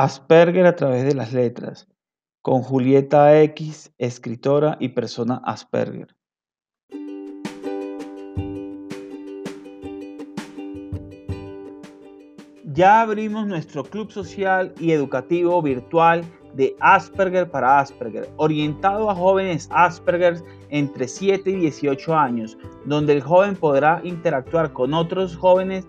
Asperger a través de las letras, con Julieta X, escritora y persona Asperger. Ya abrimos nuestro club social y educativo virtual de Asperger para Asperger, orientado a jóvenes Asperger entre 7 y 18 años, donde el joven podrá interactuar con otros jóvenes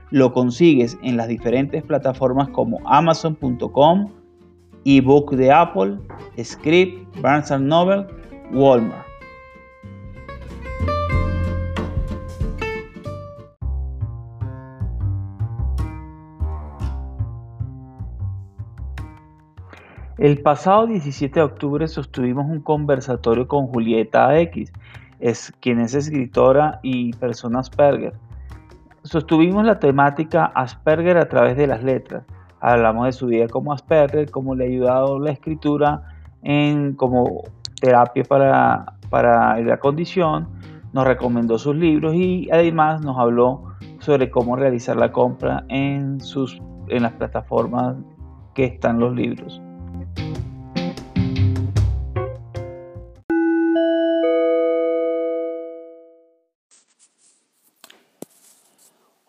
lo consigues en las diferentes plataformas como amazon.com, ebook de Apple, Script, Barnes Noble, Walmart. El pasado 17 de octubre sostuvimos un conversatorio con Julieta X, es, quien es escritora y persona Asperger. Sostuvimos la temática Asperger a través de las letras. Hablamos de su vida como Asperger, cómo le ha ayudado la escritura en, como terapia para, para la condición. Nos recomendó sus libros y además nos habló sobre cómo realizar la compra en, sus, en las plataformas que están los libros.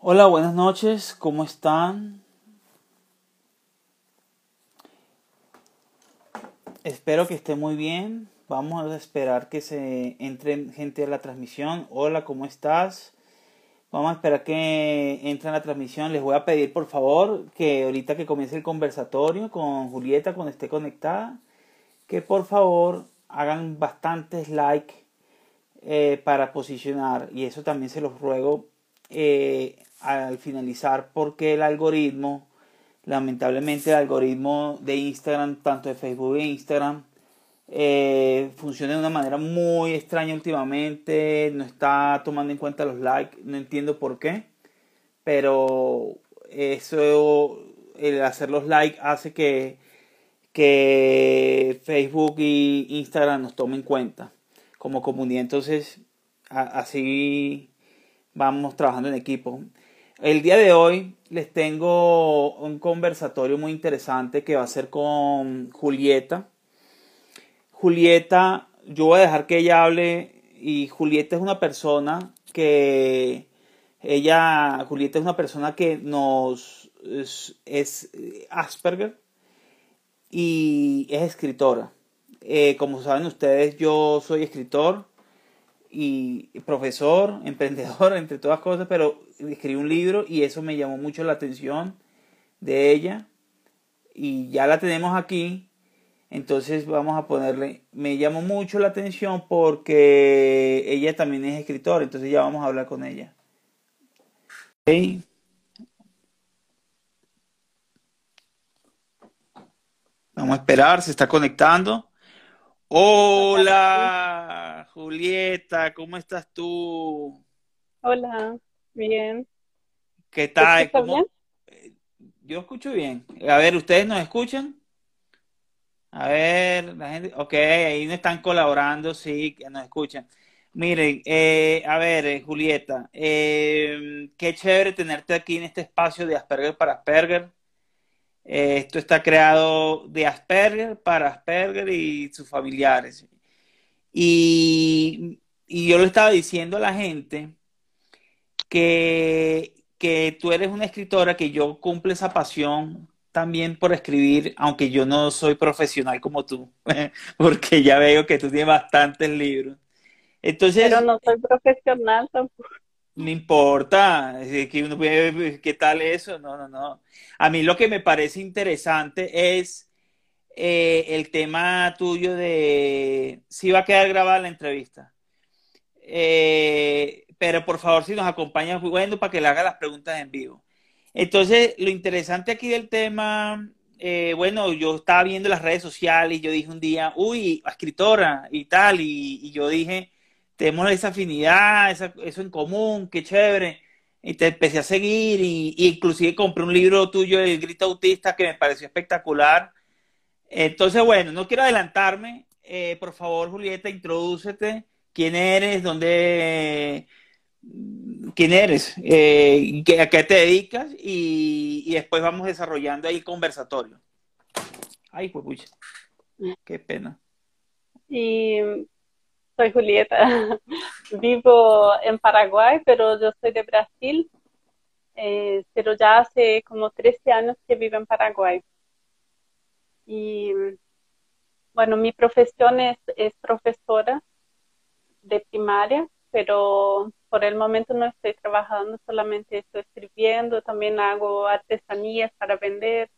Hola, buenas noches, ¿cómo están? Espero que esté muy bien. Vamos a esperar que se entre gente a la transmisión. Hola, ¿cómo estás? Vamos a esperar que entre a la transmisión. Les voy a pedir por favor que ahorita que comience el conversatorio con Julieta cuando esté conectada, que por favor hagan bastantes likes eh, para posicionar. Y eso también se los ruego eh, al finalizar porque el algoritmo, lamentablemente el algoritmo de Instagram, tanto de Facebook e Instagram, eh, funciona de una manera muy extraña últimamente, no está tomando en cuenta los likes, no entiendo por qué, pero eso, el hacer los likes hace que, que Facebook y Instagram nos tomen en cuenta como comunidad, entonces así vamos trabajando en equipo. El día de hoy les tengo un conversatorio muy interesante que va a ser con Julieta. Julieta, yo voy a dejar que ella hable y Julieta es una persona que ella, Julieta es una persona que nos es, Asperger y es escritora. Eh, como saben ustedes, yo soy escritor y profesor, emprendedor, entre todas cosas, pero escribí un libro y eso me llamó mucho la atención de ella y ya la tenemos aquí. Entonces vamos a ponerle, me llamó mucho la atención porque ella también es escritora, entonces ya vamos a hablar con ella. Vamos a esperar, se está conectando. Hola, Julieta, ¿cómo estás tú? Hola, bien. ¿Qué tal? ¿Cómo? Yo escucho bien. A ver, ¿ustedes nos escuchan? A ver, la gente, ok, ahí nos están colaborando, sí, que nos escuchan. Miren, eh, a ver, eh, Julieta, eh, qué chévere tenerte aquí en este espacio de Asperger para Asperger. Eh, esto está creado de Asperger para Asperger y sus familiares. Y, y yo le estaba diciendo a la gente que, que tú eres una escritora, que yo cumple esa pasión también por escribir, aunque yo no soy profesional como tú, porque ya veo que tú tienes bastantes libros. Entonces, Pero no soy profesional tampoco. no importa, que uno puede- ¿qué tal eso? No, no, no. A mí lo que me parece interesante es eh, el tema tuyo de si va a quedar grabada la entrevista. Eh, pero por favor, si nos acompañas, bueno, para que le haga las preguntas en vivo. Entonces, lo interesante aquí del tema, eh, bueno, yo estaba viendo las redes sociales y yo dije un día, uy, escritora y tal, y, yo dije, tenemos esa afinidad, eso en común, qué chévere. Y te empecé a seguir y inclusive compré un libro tuyo, El Grito Autista, que me pareció espectacular. Entonces, bueno, no quiero adelantarme. Eh, por favor, Julieta, introdúcete. ¿Quién eres? ¿Dónde? ¿Quién eres? Eh, ¿a qué te dedicas? Y, después vamos desarrollando ahí conversatorio. Ay, pues, qué pena. Y soy Julieta. Vivo en Paraguay, pero yo soy de Brasil. Eh, pero ya hace como 13 años que vivo en Paraguay. Y bueno, mi profesión es, es profesora de primaria, pero por el momento no estoy trabajando, solamente estoy escribiendo, también hago artesanías para vender.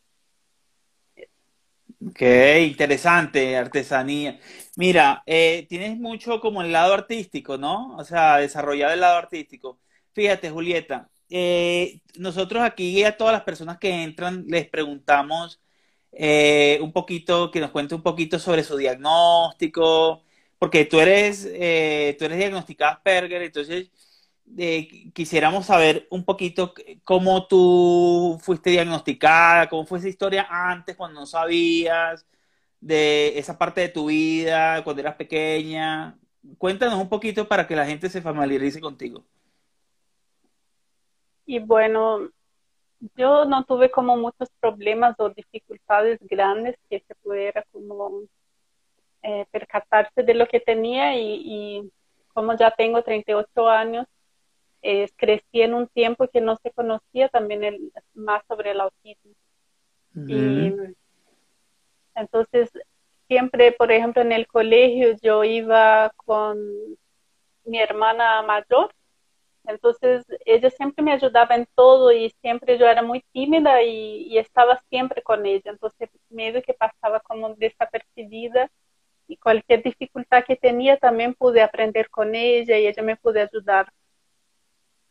Qué interesante, artesanía. Mira, eh, tienes mucho como el lado artístico, ¿no? O sea, desarrollado el lado artístico. Fíjate, Julieta, eh, nosotros aquí a todas las personas que entran les preguntamos eh, un poquito, que nos cuente un poquito sobre su diagnóstico, porque tú eres, eh, tú eres diagnosticada Asperger, entonces eh, quisiéramos saber un poquito cómo tú fuiste diagnosticada, cómo fue esa historia antes, cuando no sabías, de esa parte de tu vida, cuando eras pequeña. Cuéntanos un poquito para que la gente se familiarice contigo. Y bueno, yo no tuve como muchos problemas o dificultades grandes que se pudiera como eh, percatarse de lo que tenía y, y como ya tengo 38 años, eh, crecí en un tiempo que no se conocía también el, más sobre el autismo. Y entonces siempre, por ejemplo, en el colegio yo iba con mi hermana mayor, entonces ella siempre me ayudaba en todo y siempre yo era muy tímida y, y estaba siempre con ella, entonces medio que pasaba como desapercibida y cualquier dificultad que tenía también pude aprender con ella y ella me pude ayudar.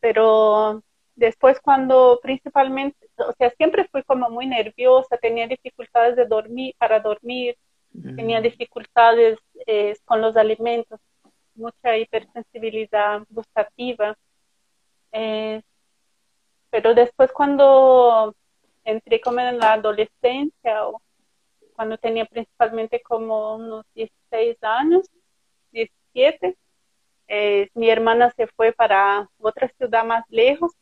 Pero después cuando principalmente, o sea, siempre fui como muy nerviosa, tenía dificultades de dormir, para dormir, tenía dificultades eh, con los alimentos, mucha hipersensibilidad gustativa. Eh, pero después cuando entré como en la adolescencia o cuando tenía principalmente como unos 16 años, 17, eh, mi hermana se fue para otra ciudad más lejos,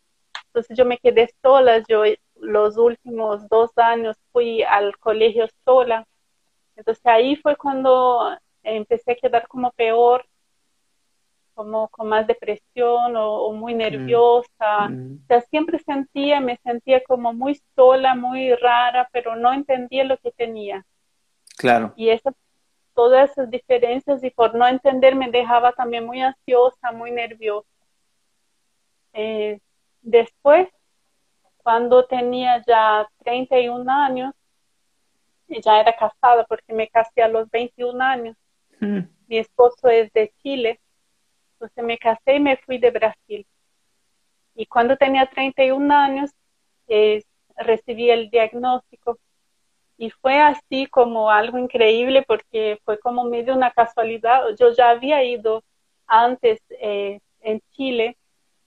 entonces yo me quedé sola, yo los últimos dos años fui al colegio sola, entonces ahí fue cuando empecé a quedar como peor, como con más depresión o, o muy nerviosa, mm, o sea, siempre sentía, me sentía como muy sola, muy rara, pero no entendía lo que tenía. Claro. Y esas, todas esas diferencias y por no entender me dejaba también muy ansiosa, muy nerviosa. Eh, después, cuando tenía ya 31 años, y ya era casada porque me casé a los 21 años. Mm, Mi esposo es de Chile, entonces me casé y me fui de Brasil. Y cuando tenía 31 años, eh, recibí el diagnóstico y fue así como algo increíble porque fue como medio una casualidad. Yo ya había ido antes eh, en Chile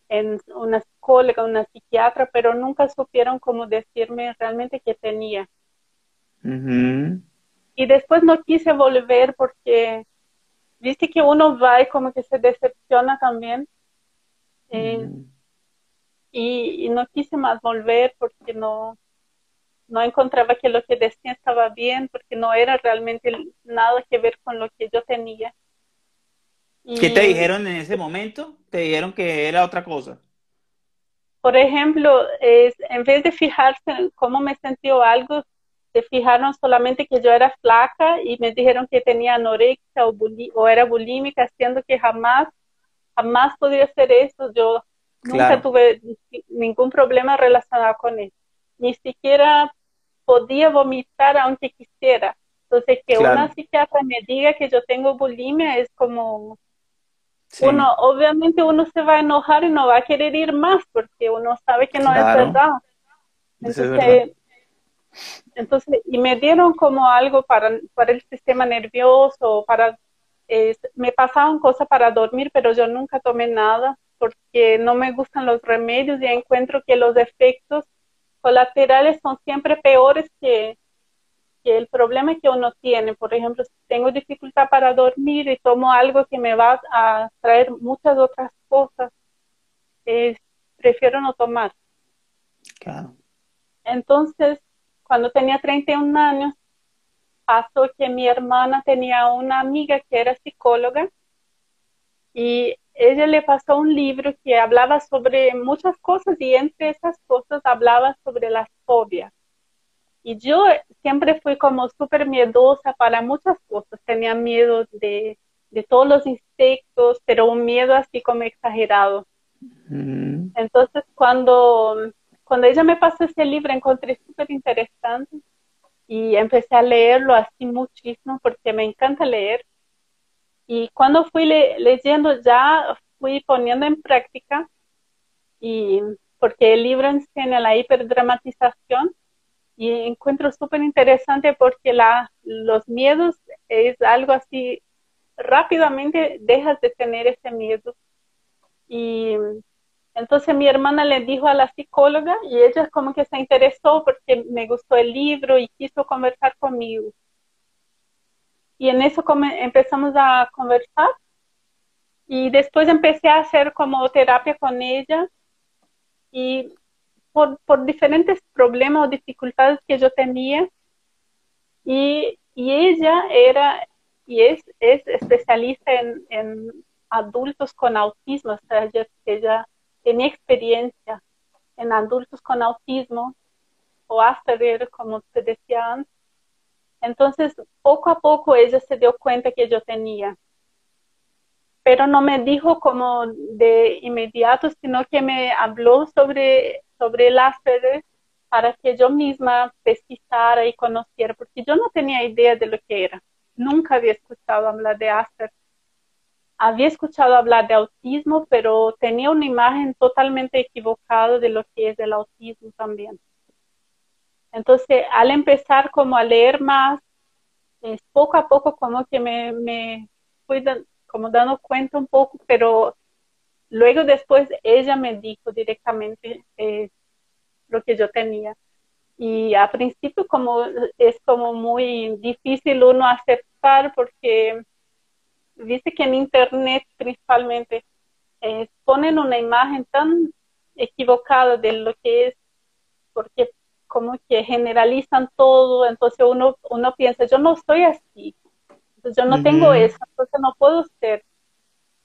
en una psicóloga, una psiquiatra, pero nunca supieron cómo decirme realmente qué tenía. y después no quise volver porque viste que uno va y como que se decepciona también. Eh, mm. y, no quise más volver porque no, no encontraba que lo que decía estaba bien, porque no era realmente nada que ver con lo que yo tenía. ¿Qué te dijeron en ese momento? ¿Te dijeron que era otra cosa? Por ejemplo, es, en vez de fijarse en cómo me sentía algo, se fijaron solamente que yo era flaca y me dijeron que tenía anorexia o, o era bulímica, haciendo que jamás, jamás podía hacer eso. Yo nunca tuve ningún problema relacionado con eso. Ni siquiera podía vomitar aunque quisiera. Entonces, que una psiquiatra me diga que yo tengo bulimia es como, uno, obviamente uno se va a enojar y no va a querer ir más porque uno sabe que no es verdad. Entonces, entonces, y me dieron como algo para, para el sistema nervioso, para, me pasaban cosas para dormir, pero yo nunca tomé nada porque no me gustan los remedios y encuentro que los efectos colaterales son siempre peores que, que el problema que uno tiene. Por ejemplo, si tengo dificultad para dormir y tomo algo que me va a traer muchas otras cosas, prefiero no tomar. Claro. Entonces, cuando tenía 31 años, pasó que mi hermana tenía una amiga que era psicóloga y ella le pasó un libro que hablaba sobre muchas cosas y entre esas cosas hablaba sobre las fobias. Y yo siempre fui como súper miedosa para muchas cosas. Tenía miedo de, de, todos los insectos, pero un miedo así como exagerado. Entonces, cuando cuando ella me pasó ese libro encontré súper interesante y empecé a leerlo así muchísimo porque me encanta leer. Y cuando fui leyendo ya fui poniendo en práctica y porque el libro enseña la hiperdramatización y encuentro súper interesante porque la, los miedos es algo así, rápidamente dejas de tener ese miedo. Y entonces mi hermana le dijo a la psicóloga y ella como que se interesó porque me gustó el libro y quiso conversar conmigo. Y en eso empezamos a conversar y después empecé a hacer como terapia con ella y por, diferentes problemas o dificultades que yo tenía y, ella era y es, es especialista en, adultos con autismo, o sea, ella tenía experiencia en adultos con autismo o Asperger, como te decía antes. Entonces, poco a poco ella se dio cuenta que yo tenía. Pero no me dijo como de inmediato, sino que me habló sobre, sobre el Asperger para que yo misma pesquisara y conociera, porque yo no tenía idea de lo que era. Nunca había escuchado hablar de Asperger había escuchado hablar de autismo, pero tenía una imagen totalmente equivocada de lo que es el autismo también. Entonces, al empezar como a leer más, poco a poco como que me, fui como dando cuenta un poco, pero luego después ella me dijo directamente eh, lo que yo tenía. Y a principio como es como muy difícil uno aceptar porque viste que en internet principalmente eh, ponen una imagen tan equivocada de lo que es, porque como que generalizan todo, entonces uno, uno piensa, yo no soy así, entonces yo no tengo eso, entonces no puedo ser.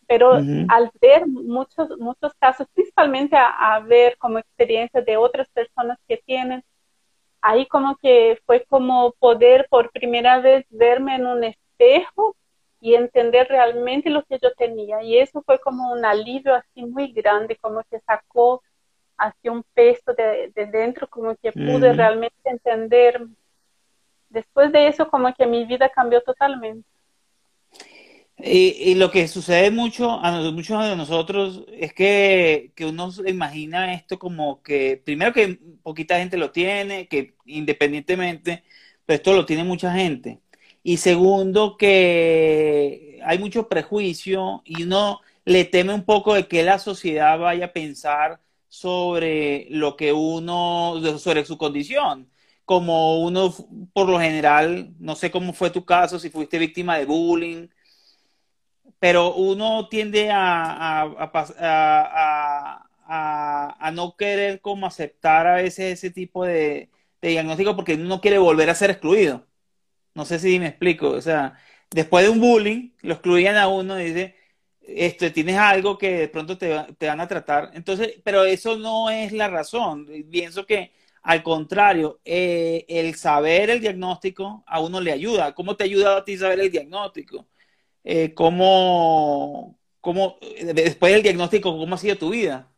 Pero al ver muchos, muchos casos, principalmente a, a ver como experiencia de otras personas que tienen, ahí como que fue como poder por primera vez verme en un espejo y entender realmente lo que yo tenía. Y eso fue como un alivio así muy grande, como que sacó así un peso de, dentro, como que pude realmente entender. Después de eso, como que mi vida cambió totalmente. Y, lo que sucede mucho a muchos de nosotros es que, que uno se imagina esto como que, primero que poquita gente lo tiene, que independientemente, pero esto lo tiene mucha gente. Y segundo, que hay mucho prejuicio y uno le teme un poco de que la sociedad vaya a pensar sobre lo que uno, sobre su condición. como uno, por lo general, no sé cómo fue tu caso, si fuiste víctima de bullying, pero uno tiende a, a, no querer como aceptar a veces ese tipo de, diagnóstico porque uno no quiere volver a ser excluido. No sé si me explico. O sea, después de un bullying, lo excluían a uno y dice, esto, tienes algo que de pronto te, te van a tratar. Entonces, pero eso no es la razón. Pienso que al contrario, eh, el saber el diagnóstico a uno le ayuda. ¿Cómo te ha ayudado a ti saber el diagnóstico? Eh, ¿cómo, cómo, después del diagnóstico, cómo ha sido tu vida?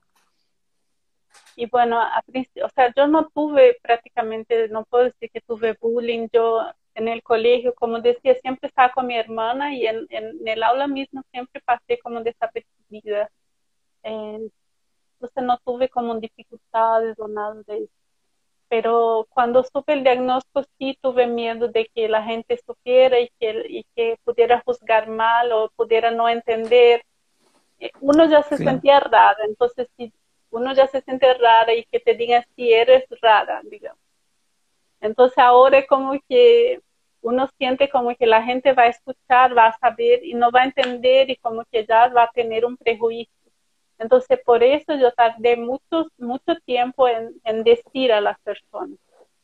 Y bueno, o sea, yo no tuve prácticamente, no puedo decir que tuve bullying. Yo en el colegio, como decía, siempre estaba con mi hermana y en, en el aula mismo siempre pasé como desapercibida. Eh, entonces no tuve como dificultades o nada de eso pero cuando supe el diagnóstico sí tuve miedo de que la gente supiera y que, y que pudiera juzgar mal o pudiera no entender. Eh, uno ya se sentía rara, entonces si uno ya se siente rara y que te digan si eres rara, digamos. Entonces ahora es como que uno siente como que la gente va a escuchar, va a saber y no va a entender y como que ya va a tener un prejuicio. Entonces, por eso yo tardé mucho, mucho tiempo en, decir a las personas.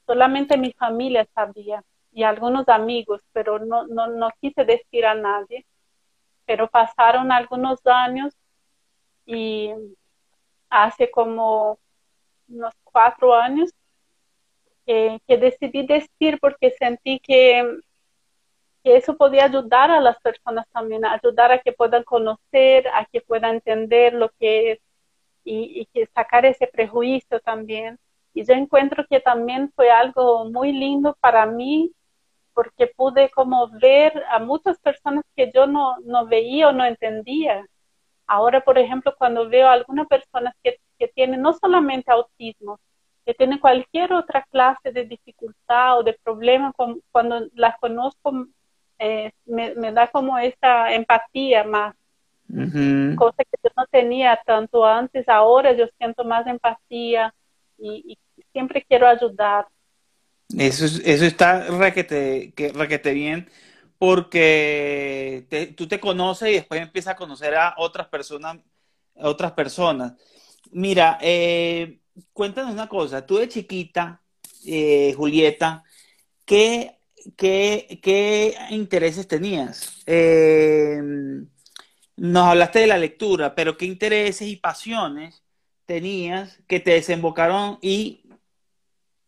Solamente mi familia sabía y algunos amigos, pero no, no, no quise decir a nadie. Pero pasaron algunos años y hace como unos cuatro años que decidí decir porque sentí que eso podía ayudar a las personas también, ayudar a que puedan conocer, a que puedan entender lo que es y, que sacar ese prejuicio también. Y yo encuentro que también fue algo muy lindo para mí porque pude como ver a muchas personas que yo no, no veía o no entendía. Ahora, por ejemplo, cuando veo a algunas personas que, que tienen no solamente autismo, que tienen cualquier otra clase de dificultad o de problema, cuando las conozco eh, me, da como esa empatía más. Cosa que yo no tenía tanto antes, ahora yo siento más empatía y, siempre quiero ayudar. Eso, eso está requete, que, requete bien porque tú te conoces y después empiezas a conocer a otras personas. otras personas. Mira, eh, cuéntanos una cosa, tú de chiquita, eh, Julieta, ¿qué ¿qué, intereses tenías? Eh, nos hablaste de la lectura, pero ¿qué intereses y pasiones tenías que te desembocaron y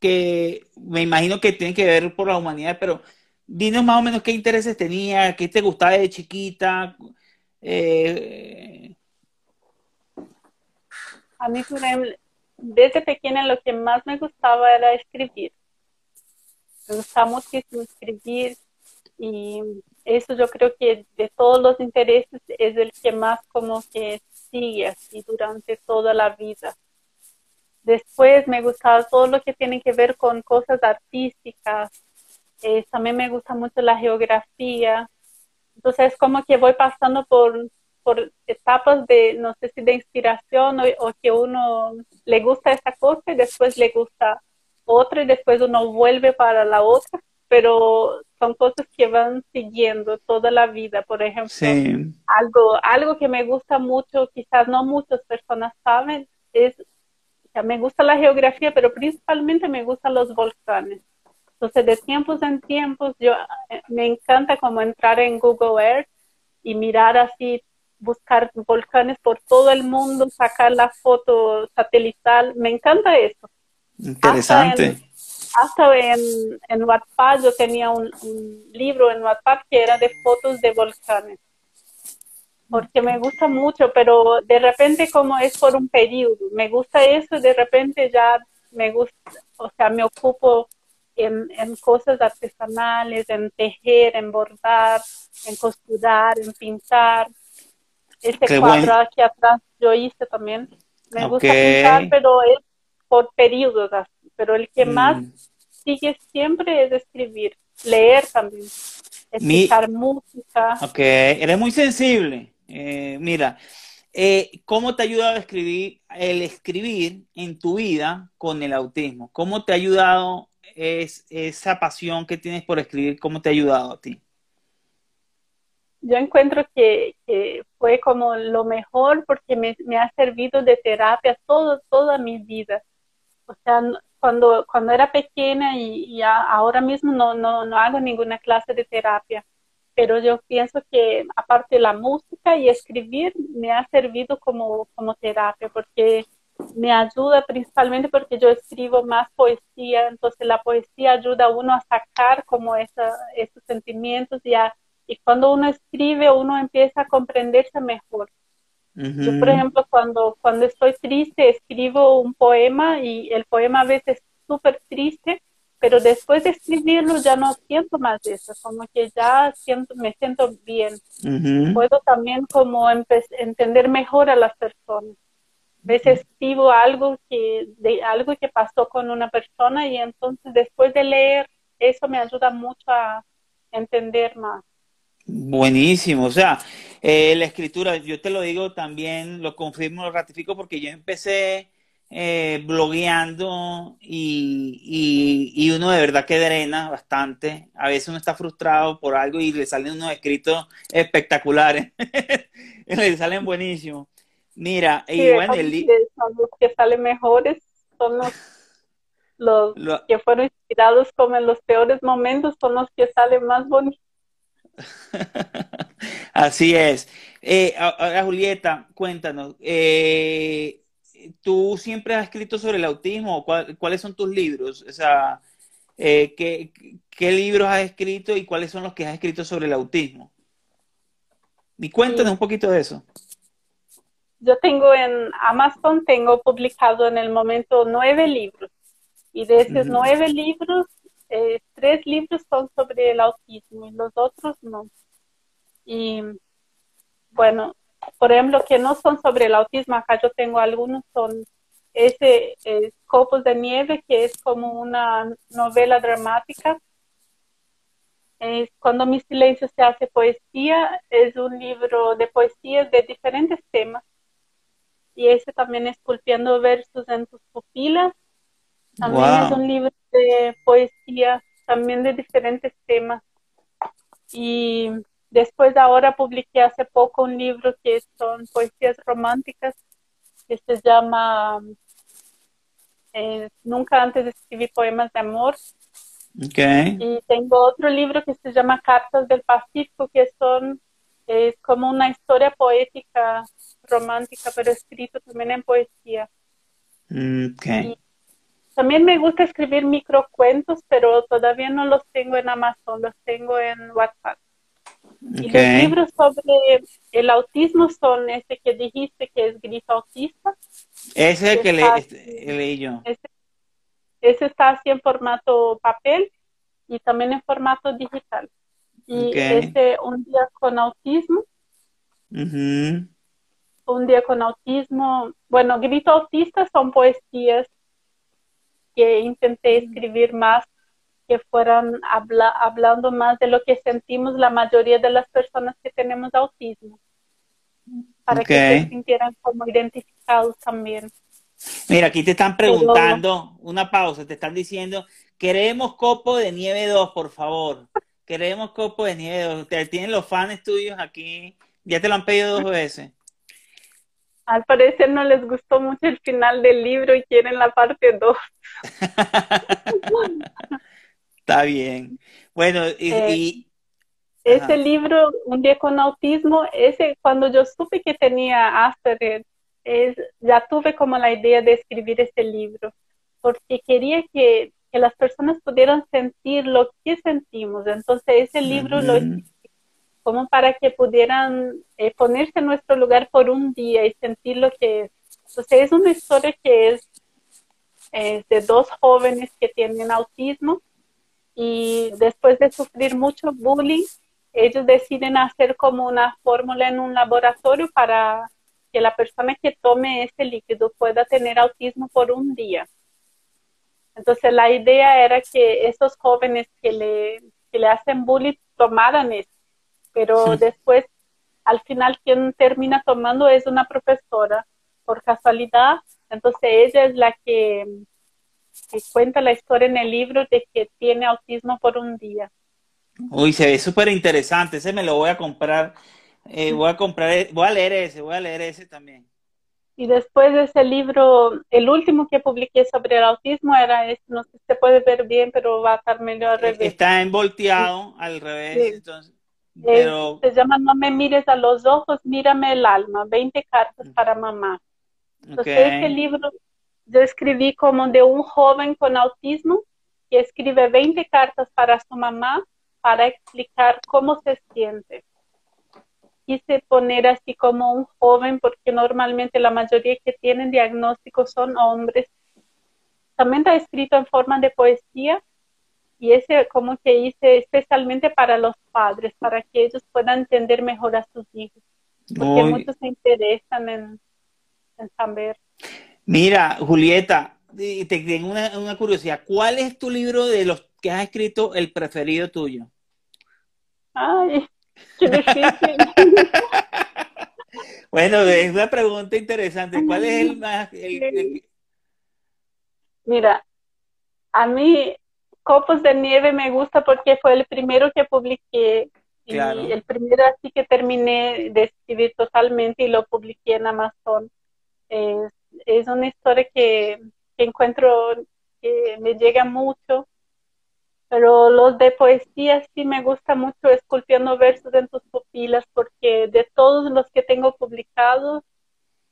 que me imagino que tienen que ver por la humanidad, pero dinos más o menos qué intereses tenías, qué te gustaba de chiquita. Eh, A mí, desde pequeña lo que más me gustaba era escribir me gusta muchísimo escribir y eso yo creo que de todos los intereses es el que más como que sigue así durante toda la vida. Después me gustaba todo lo que tiene que ver con cosas artísticas. Eh, también me gusta mucho la geografía. Entonces es como que voy pasando por, por etapas de, no sé si de inspiración o, o que uno le gusta esa cosa y después le gusta otra y después uno vuelve para la otra, pero son cosas que van siguiendo toda la vida. Por ejemplo, algo, algo que me gusta mucho, quizás no muchas personas saben, es, ya me gusta la geografía, pero principalmente me gustan los volcanes. Entonces, de tiempos en tiempos, yo eh, me encanta como entrar en Google Earth y mirar así, buscar volcanes por todo el mundo, sacar la foto satelital. Me encanta eso. Interesante. Hasta en, en, Wattpad yo tenía un, libro en Wattpad que era de fotos de volcanes. Porque me gusta mucho, pero de repente como es por un periodo, me gusta eso, de repente ya me gusta, o sea, me ocupo en, en, cosas artesanales, en tejer, en bordar, en costurar, en pintar. Este cuadro aquí atrás yo hice también. Me gusta pintar, pero es por periodos así, pero el que más mm. sigue siempre es escribir, leer también, escuchar música. Ok, eres muy sensible. Eh, mira, eh, ¿cómo te ha ayudado a escribir, el escribir en tu vida con el autismo? ¿Cómo te ha ayudado es esa pasión que tienes por escribir, cómo te ha ayudado a ti? Yo encuentro que, fue como lo mejor porque me, ha servido de terapia todo, toda mi vida. O sea, cuando, cuando era pequeña y, ahora mismo no, no, no hago ninguna clase de terapia, pero yo pienso que aparte de la música y escribir me ha servido como, como terapia porque me ayuda principalmente porque yo escribo más poesía, entonces la poesía ayuda a uno a sacar como esa, esos sentimientos y, y cuando uno escribe uno empieza a comprenderse mejor. Yo, por ejemplo, cuando, cuando estoy triste escribo un poema y el poema a veces es súper triste, pero después de escribirlo ya no siento más eso, como que ya siento, me siento bien. Puedo también como entender mejor a las personas veces escribo algo que, de algo que pasó con una persona y entonces después de leer eso me ayuda mucho a entender más. Buenísimo, o sea, eh, la escritura, yo te lo digo también, lo confirmo, lo ratifico porque yo empecé eh, blogueando y, y, uno de verdad que drena bastante. A veces uno está frustrado por algo y le salen unos escritos espectaculares, le salen buenísimos. Mira, y bueno, el los que salen mejores son los, los que fueron inspirados como en los peores momentos, son los que salen más bonitos. Así es. Eh, ahora, Julieta, cuéntanos, eh, ¿tú siempre has escrito sobre el autismo? ¿Cuáles son tus libros? O sea, eh, ¿qué, ¿qué, libros has escrito y cuáles son los que has escrito sobre el autismo? Y cuéntanos un poquito de eso yo tengo en Amazon, tengo publicado en el momento nueve libros. Y de esos nueve libros, eh, tres libros son sobre el autismo y los otros no. Y bueno, por ejemplo, que no son sobre el autismo, acá yo tengo algunos, son ese eh, Copos de Nieve, que es como una novela dramática. Es Cuando mi silencio se hace poesía, es un libro de poesías de diferentes temas y ese también Esculpiendo versos en tus pupilas. También es un libro de poesía, también de diferentes temas. Y después ahora publiqué hace poco un libro que son poesías románticas, que se llama eh, Nunca antes escribí poemas de amor. Okay. Y tengo otro libro que se llama Cartas del Pacífico, que son es como una historia poética romántica, pero escrito también en poesía. Okay. También me gusta escribir microcuentos, pero todavía no los tengo en Amazon, los tengo en WhatsApp. Y los libros sobre el autismo son ese que dijiste que es Grito Autista. Ese es el que le, leí yo. Ese, ese, está así en formato papel y también en formato digital y este un día con autismo. Un día con autismo. Bueno, Grito Autista son poesías que intenté escribir más, que fueran hablando más de lo que sentimos la mayoría de las personas que tenemos autismo, para que se sintieran como identificados también. Mira, aquí te están preguntando, una pausa, te están diciendo, queremos copo de nieve 2, por favor. Queremos copo de nieve. Tienen los fans tuyos aquí. Ya te lo han pedido dos veces. Al parecer no les gustó mucho el final del libro y quieren la parte 2. Está bien. Bueno, y, eh, ese libro, Un día con autismo, ese cuando yo supe que tenía Asperger, es, ya tuve como la idea de escribir ese libro, porque quería que que las personas pudieran sentir lo que sentimos. Entonces ese libro lo como para que pudieran eh, ponerse en nuestro lugar por un día y sentir lo que es. Entonces es una historia que es de dos jóvenes que tienen autismo y después de sufrir mucho bullying, ellos deciden hacer como una fórmula en un laboratorio para que la persona que tome ese líquido pueda tener autismo por un día. Entonces la idea era que esos jóvenes que le, que le hacen bullying tomaran eso, pero después al final quien termina tomando es una profesora por casualidad, entonces ella es la que cuenta la historia en el libro de que tiene autismo por un día. Uy, se ve súper interesante, ese me lo voy a comprar, eh, voy a comprar, voy a leer ese, voy a leer ese también. Y después de ese libro, el último que publiqué sobre el autismo era este, no sé si se puede ver bien, pero va a estar medio al revés. Está envolteado al revés, entonces, pero... Se llama No me mires a los ojos, mírame el alma, 20 cartas para mamá. Entonces, ese libro yo escribí como de un joven con autismo que escribe 20 cartas para su mamá para explicar cómo se siente quise poner así como un joven porque normalmente la mayoría que tienen diagnóstico son hombres. También está escrito en forma de poesía y ese como que hice especialmente para los padres, para que ellos puedan entender mejor a sus hijos, porque muchos se interesan en, saber. Mira, Julieta, te tengo una, una curiosidad. ¿Cuál es tu libro de los que has escrito el preferido tuyo? Ay, Qué difícil. bueno, es una pregunta interesante. ¿Cuál es el más... Mira, a mí Copos de Nieve me gusta porque fue el primero que publiqué y el primero así que terminé de escribir totalmente y lo publiqué en Amazon. Es, es una historia que, que encuentro que me llega mucho pero los de poesía sí me gusta mucho esculpiendo versos en tus pupilas porque de todos los que tengo publicados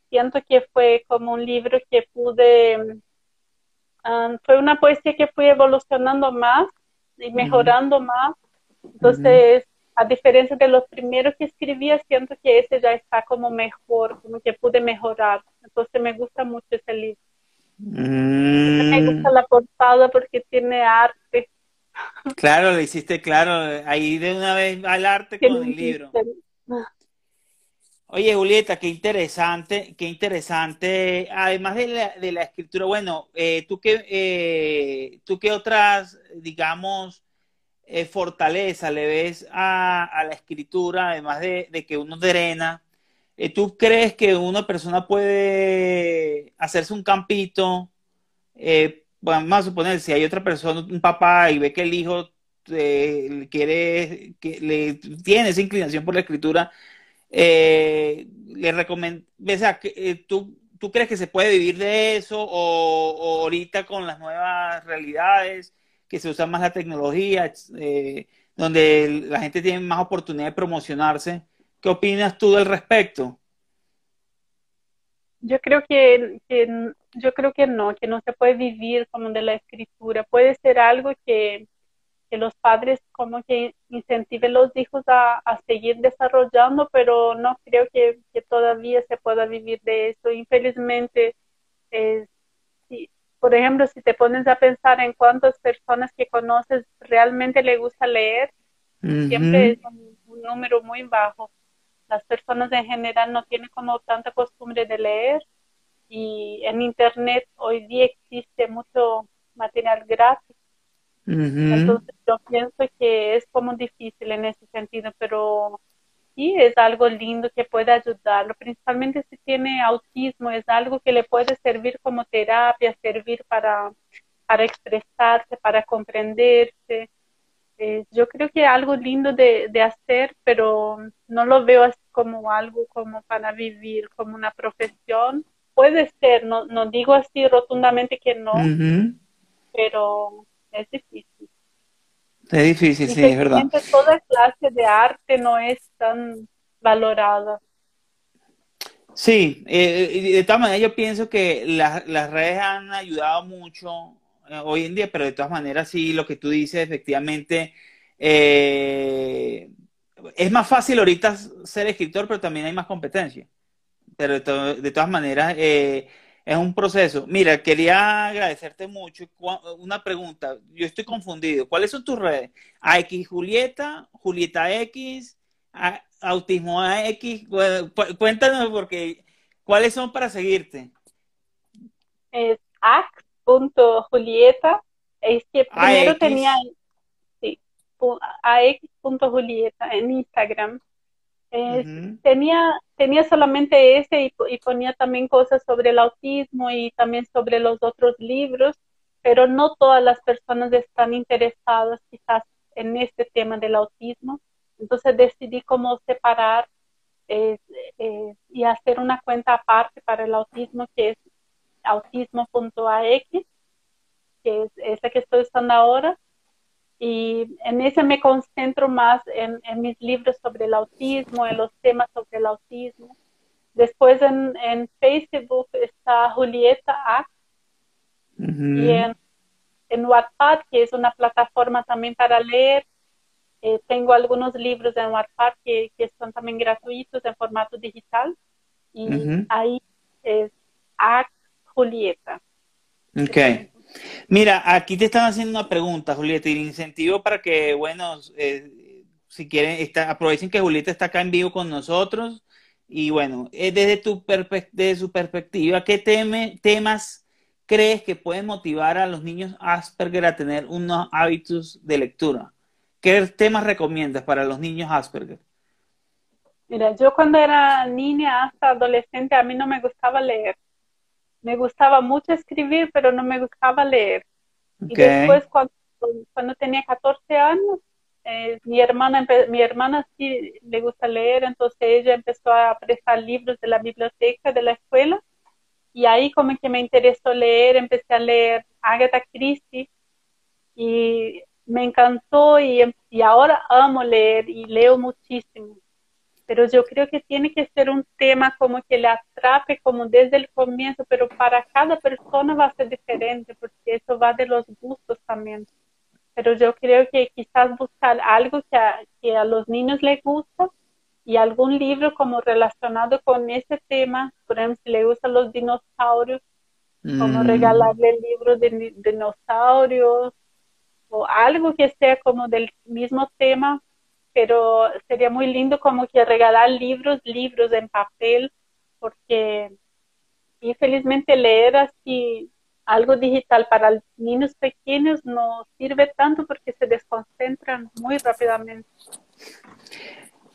siento que fue como un libro que pude um, fue una poesía que fui evolucionando más y mejorando más entonces a diferencia de los primeros que escribía siento que ese ya está como mejor como que pude mejorar entonces me gusta mucho ese libro me gusta mm. la portada porque tiene arte Claro, lo hiciste claro. Ahí de una vez al arte con el libro. Oye, Julieta, qué interesante, qué interesante. Además de la, de la escritura, bueno, eh, ¿tú, qué, eh, ¿tú qué otras, digamos, eh, fortaleza le ves a, la escritura, además de, de que uno drena? ¿Tú crees que una persona puede hacerse un campito vamos a suponer, si hay otra persona, un papá, y ve que el hijo eh, quiere, que le tiene esa inclinación por la escritura, eh, le recomiendo, o sea, eh, ¿tú, ¿tú crees que se puede vivir de eso o, ahorita con las nuevas realidades, que se usa más la tecnología, donde la gente tiene más oportunidad de promocionarse? ¿Qué opinas tú del respecto? Yo creo que, yo creo que no, que no se puede vivir como de la escritura. Puede ser algo que, los padres como que incentiven a los hijos a, seguir desarrollando, pero no creo que, todavía se pueda vivir de eso. Infelizmente, por ejemplo, si te pones a pensar en cuántas personas que conoces realmente le gusta leer, siempre es un número muy bajo las personas en general no tienen como tanta costumbre de leer y en internet hoy día existe mucho material Entonces yo pienso que es como difícil en ese sentido, pero sí es algo lindo que puede ayudarlo, principalmente si tiene autismo, es algo que le puede servir como terapia, servir para, para expresarse, para comprenderse. Eh, yo creo que es algo lindo de, hacer, pero no lo veo así como algo como para vivir, como una profesión. Puede ser, no, no digo así rotundamente que no, pero es difícil. Es difícil, sí, es verdad. Toda clase de arte no es tan valorada. Sí, eh, de todas maneras yo pienso que las redes han ayudado mucho eh, hoy en día, pero de todas maneras sí, lo que tú dices, efectivamente, eh, es más fácil ahorita ser escritor, pero también hay más competencia. Pero de, todas maneras, eh, es un proceso. Mira, quería agradecerte mucho. Una pregunta, yo estoy confundido. ¿Cuáles son tus redes? AX Julieta, Julieta X, Autismo X. Cuéntanos porque, ¿cuáles son para seguirte? Es AX punto Julieta, es que primero tenía sí, ax.julieta en Instagram. Tenía, tenía solamente ese y, ponía también cosas sobre el autismo y también sobre los otros libros, pero no todas las personas están interesadas quizás en este tema del autismo. Entonces decidí cómo separar eh, eh, y hacer una cuenta aparte para el autismo que es autismo.ax, que es esa que estoy usando ahora. Y en ese me concentro más en, mis libros sobre el autismo, en los temas sobre el autismo. Después en, en Facebook está Julieta A. Y en, en Wattpad, que es una plataforma también para leer, eh, tengo algunos libros en Wattpad que, que, son también gratuitos en formato digital. Y ahí es A. Julieta. Ok. Mira, aquí te están haciendo una pregunta, Julieta, y el incentivo para que, bueno, eh, si quieren, está, aprovechen que Julieta está acá en vivo con nosotros. Y bueno, eh, desde, tu su perspectiva, ¿qué temas crees que pueden motivar a los niños Asperger a tener unos hábitos de lectura? ¿Qué temas recomiendas para los niños Asperger? Mira, yo cuando era niña hasta adolescente a mí no me gustaba leer. Me gustaba mucho escribir, pero no me gustaba leer. Y después cuando, cuando tenía 14 años, eh, mi hermana mi hermana sí le gusta leer, entonces ella empezó a prestar libros de la biblioteca de la escuela y ahí como que me interesó leer, empecé a leer Agatha Christie y me encantó y, y ahora amo leer y leo muchísimo. Pero yo creo que tiene que ser un tema como que le atrape como desde el comienzo, pero para cada persona va a ser diferente porque eso va de los gustos también. Pero yo creo que quizás buscar algo que a, que a los niños les gusta y algún libro como relacionado con ese tema, por ejemplo, si le gustan los dinosaurios, como mm. regalarle libros de dinosaurios o algo que sea como del mismo tema, pero sería muy lindo como que regalar libros, libros en papel, porque infelizmente leer así algo digital para niños pequeños no sirve tanto porque se desconcentran muy rápidamente.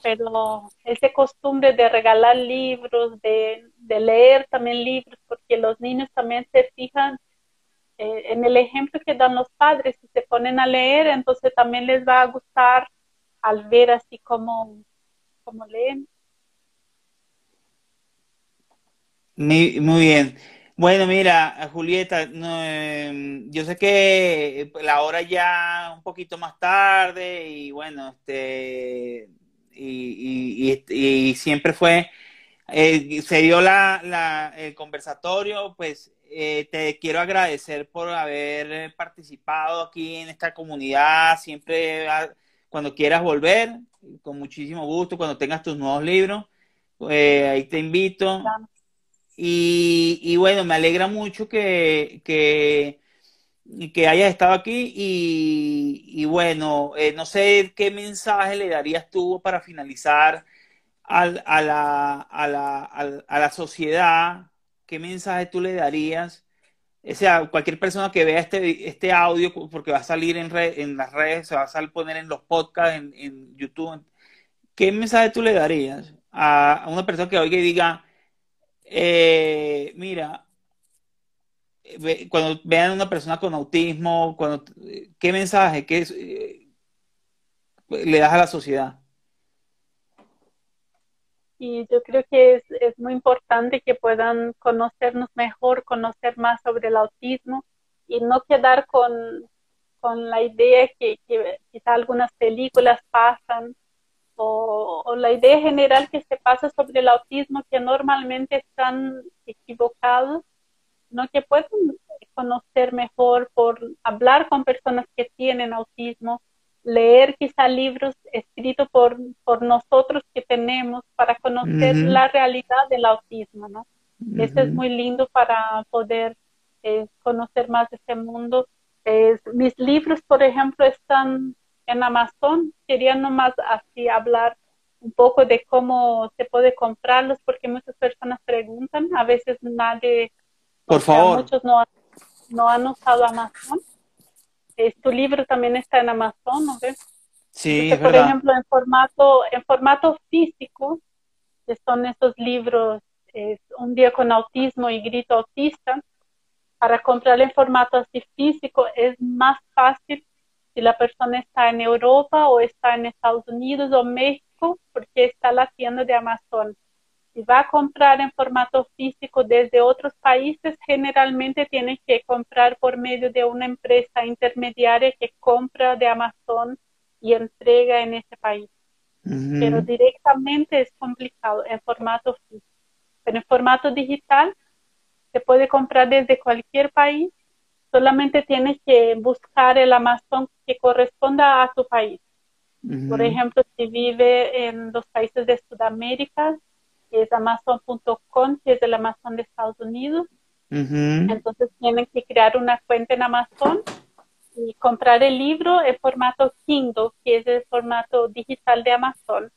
Pero esa costumbre de regalar libros, de, leer también libros, porque los niños también se fijan eh, en el ejemplo que dan los padres, si se ponen a leer, entonces también les va a gustar al ver así como, como leen. Muy, bien. Bueno, mira, Julieta, em, yo sé que la hora ya un poquito más tarde y bueno, este, y, siempre fue, eh, se dio la, el conversatorio, pues eh, te quiero agradecer por haber participado aquí en esta comunidad, siempre cuando quieras volver, con muchísimo gusto, cuando tengas tus nuevos libros, eh, ahí te invito. Y, bueno, me alegra mucho que, que hayas estado aquí y, bueno, eh, no sé qué mensaje le darías tú para finalizar a, la, a, la, a, la, sociedad, qué mensaje tú le darías. O sea, cualquier persona que vea este, este audio, porque va a salir en, en las redes, se va a poner en los podcasts, en, en YouTube, ¿qué mensaje tú le darías a, una persona que oiga y diga, eh, mira, cuando vean a una persona con autismo, cuando, ¿qué mensaje qué eh, le das a la sociedad? Y yo creo que es, es, muy importante que puedan conocernos mejor, conocer más sobre el autismo y no quedar con, con la idea que, que quizá algunas películas pasan o, o, la idea general que se pasa sobre el autismo que normalmente están equivocados ¿no? que pueden conocer mejor por hablar con personas que tienen autismo, leer quizá libros escritos por, por nosotros que tenemos para conocer la realidad del autismo, ¿no? Eso es muy lindo para poder eh, conocer más de este mundo. mis libros, por ejemplo, están en Amazon. Quería nomás así hablar un poco de cómo se puede comprarlos, porque muchas personas preguntan, a veces nadie por favor. Muchos no, no han usado Amazon. Tu libro también está en Amazon, ¿no ves? Sí, Por ejemplo, en formato, en formato físico, que son esos libros, Un día con autismo y grito autista, para comprar en formato así físico es más fácil si la persona está en Europa o está en Estados Unidos o México, porque está la tienda de Amazon. Si va a comprar en formato físico desde otros países, generalmente tiene que comprar por medio de una empresa intermediaria que compra de Amazon y entrega en ese país. Pero directamente es complicado en formato físico. Pero en formato digital se puede comprar desde cualquier país, solamente tienes que buscar el Amazon que corresponda a tu país. Por ejemplo, si vive en los países de Sudamérica, es amazon.com, que es el Amazon de Estados Unidos. Entonces tienen que crear una cuenta en Amazon y comprar el libro en formato Kindle, que es el formato digital de Amazon.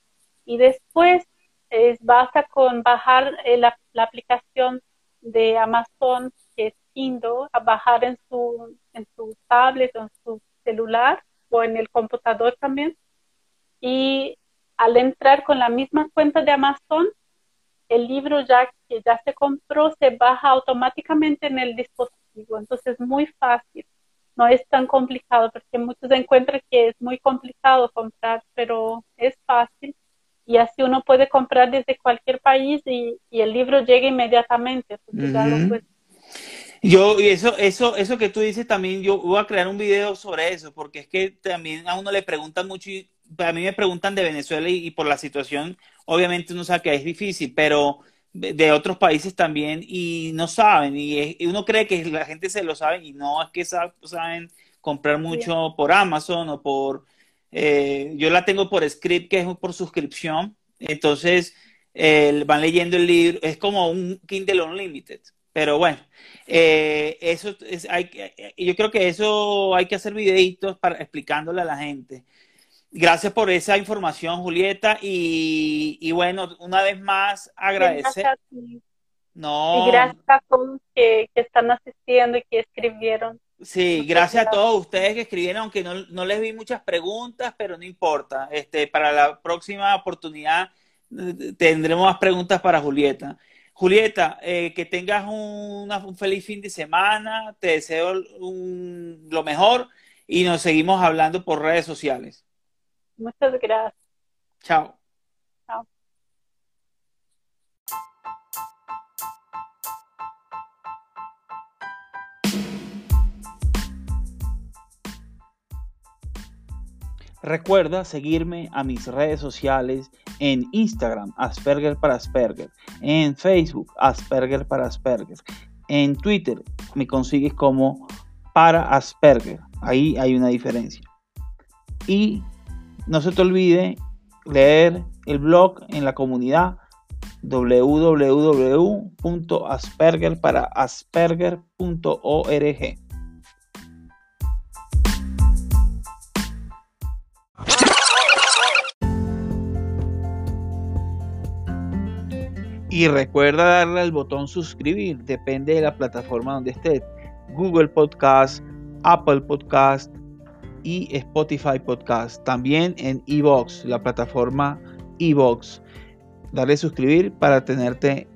Y después es, basta con bajar eh, la, aplicación de Amazon, que es Kindle, a bajar en su, en su tablet o en su celular o en el computador también. Y al entrar con la misma cuenta de Amazon, el libro ya que ya se compró se baja automáticamente en el dispositivo. Entonces es muy fácil, no es tan complicado porque muchos encuentran que es muy complicado comprar, pero es fácil y así uno puede comprar desde cualquier país y, el libro llega inmediatamente. Yo, y eso, eso, eso que tú dices también, yo voy a crear un video sobre eso, porque es que también a uno le preguntan mucho, y a mí me preguntan de Venezuela y por la situación obviamente uno sabe que es difícil, pero de otros países también y no saben y, uno cree que la gente se lo sabe y no es que saben comprar mucho por Amazon o por eh, yo la tengo por script que es por suscripción entonces van leyendo el libro es como un Kindle Unlimited pero bueno eh, eso es, hay, yo creo que eso hay que hacer videitos para explicándole a la gente Gracias por esa información, Julieta. Y, bueno, una vez más agradecer. Gracias a ti. No. Y gracias a todos que, están asistiendo y que escribieron. Sí, gracias a todos ustedes que escribieron, aunque no, les vi muchas preguntas, pero no importa. Este, para la próxima oportunidad eh, tendremos más preguntas para Julieta. Julieta, eh, que tengas un feliz fin de semana, te deseo lo mejor y nos seguimos hablando por redes sociales. Muchas gracias. Chao. Chao. Recuerda seguirme a mis redes sociales en Instagram, Asperger para Asperger, en Facebook, Asperger para Asperger, en Twitter me consigues como para Asperger, ahí hay una diferencia. Y no se te olvide leer el blog en la comunidad www.asperger Y recuerda darle al botón suscribir, depende de la plataforma donde estés. Google Podcast, Apple Podcast, y Spotify Podcast. También en Evox, la plataforma Evox. Dale suscribir para tenerte,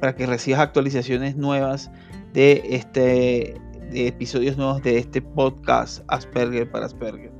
para que recibas actualizaciones nuevas de este de episodios nuevos de este podcast Asperger para Asperger.